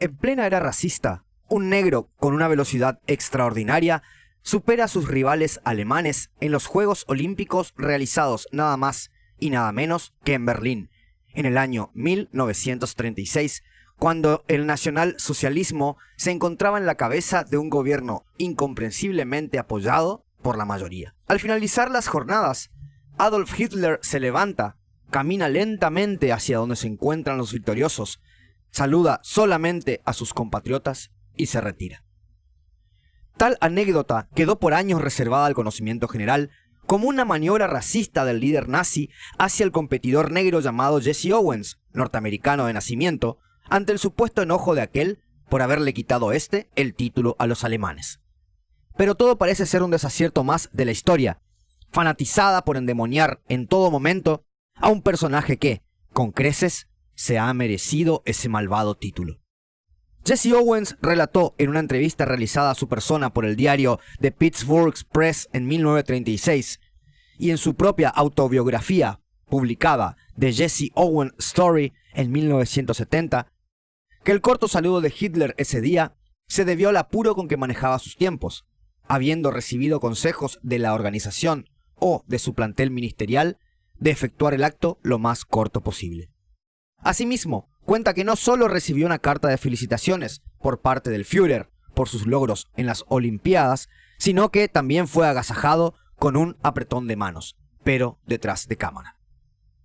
En plena era racista, un negro con una velocidad extraordinaria supera a sus rivales alemanes en los Juegos Olímpicos realizados nada más y nada menos que en Berlín, en el año 1936, cuando el nacionalsocialismo se encontraba en la cabeza de un gobierno incomprensiblemente apoyado por la mayoría. Al finalizar las jornadas, Adolf Hitler se levanta, camina lentamente hacia donde se encuentran los victoriosos, saluda solamente a sus compatriotas y se retira. Tal anécdota quedó por años reservada al conocimiento general como una maniobra racista del líder nazi hacia el competidor negro llamado Jesse Owens, norteamericano de nacimiento, ante el supuesto enojo de aquel por haberle quitado este el título a los alemanes. Pero todo parece ser un desacierto más de la historia, fanatizada por endemoniar en todo momento a un personaje que, con creces, se ha merecido ese malvado título. Jesse Owens relató en una entrevista realizada a su persona por el diario The Pittsburgh Press en 1936 y en su propia autobiografía publicada The Jesse Owens Story en 1970 que el corto saludo de Hitler ese día se debió al apuro con que manejaba sus tiempos, habiendo recibido consejos de la organización o de su plantel ministerial de efectuar el acto lo más corto posible. Asimismo, cuenta que no solo recibió una carta de felicitaciones por parte del Führer por sus logros en las Olimpiadas, sino que también fue agasajado con un apretón de manos, pero detrás de cámara.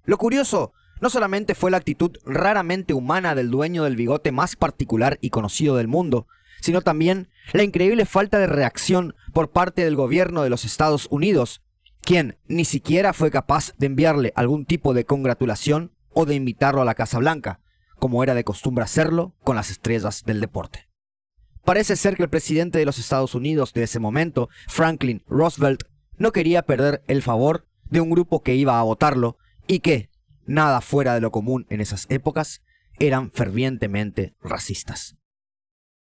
Lo curioso no solamente fue la actitud raramente humana del dueño del bigote más particular y conocido del mundo, sino también la increíble falta de reacción por parte del gobierno de los Estados Unidos, quien ni siquiera fue capaz de enviarle algún tipo de congratulación o de invitarlo a la Casa Blanca, como era de costumbre hacerlo con las estrellas del deporte. Parece ser que el presidente de los Estados Unidos de ese momento, Franklin Roosevelt, no quería perder el favor de un grupo que iba a votarlo y que, nada fuera de lo común en esas épocas, eran fervientemente racistas.